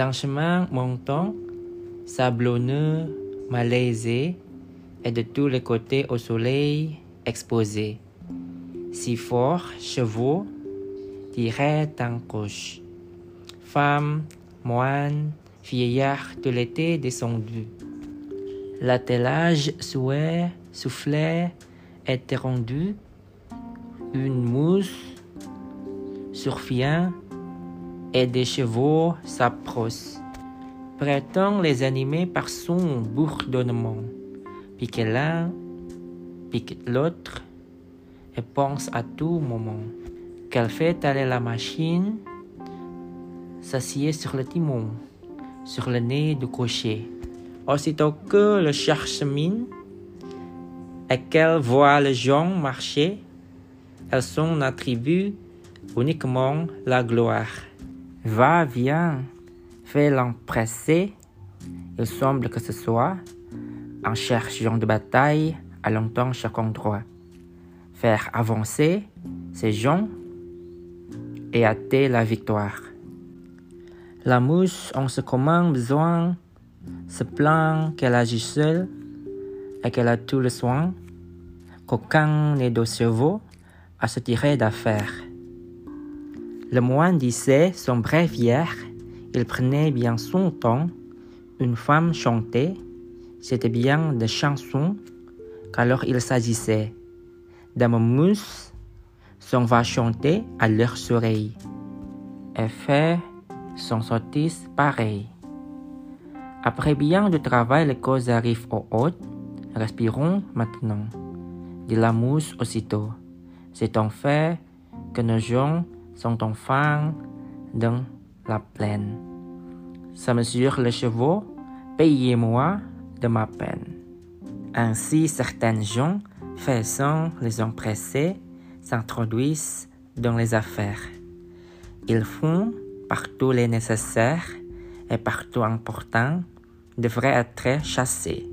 un chemin montant, sablonneux, malaisé, et de tous les côtés au soleil exposé. Si fort, chevaux, tiraient en couche. Femmes, moines, vieillards de l'été descendus. L'attelage souhait, soufflait, était rendu. Une mousse survient et des chevaux s'approchent, prêtant les animés par son bourdonnement. Pique l'un, pique l'autre, et pense à tout moment qu'elle fait aller la machine, s'assied sur le timon, sur le nez du cocher. Aussitôt que le chemine et qu'elle voit les gens marcher, elle s'en attribue uniquement la gloire. Va, viens, fais l'empresser. Il semble que ce soit un cherchant de bataille à longtemps chaque endroit. Faire avancer ces gens et hâter la victoire. La mouche en ce commun besoin se plaint qu'elle agit seule et qu'elle a tout le soin, qu'aucun n'est de chevaux à se tirer d'affaire. Le moine disait son hier, il prenait bien son temps, une femme chantait, c'était bien des chansons, qu'alors il s'agissait. Des mousse s'en va chanter à leur oreilles, et fait son sottise pareil. Après bien de travail, les causes arrivent au haut, respirons maintenant, dit la mousse aussitôt. C'est en fait que nos gens sont enfin dans la plaine. Ça mesure les chevaux, payez-moi de ma peine. Ainsi, certaines gens, faisant les empressés, s'introduisent dans les affaires. Ils font partout les nécessaires et partout important devraient être chassés.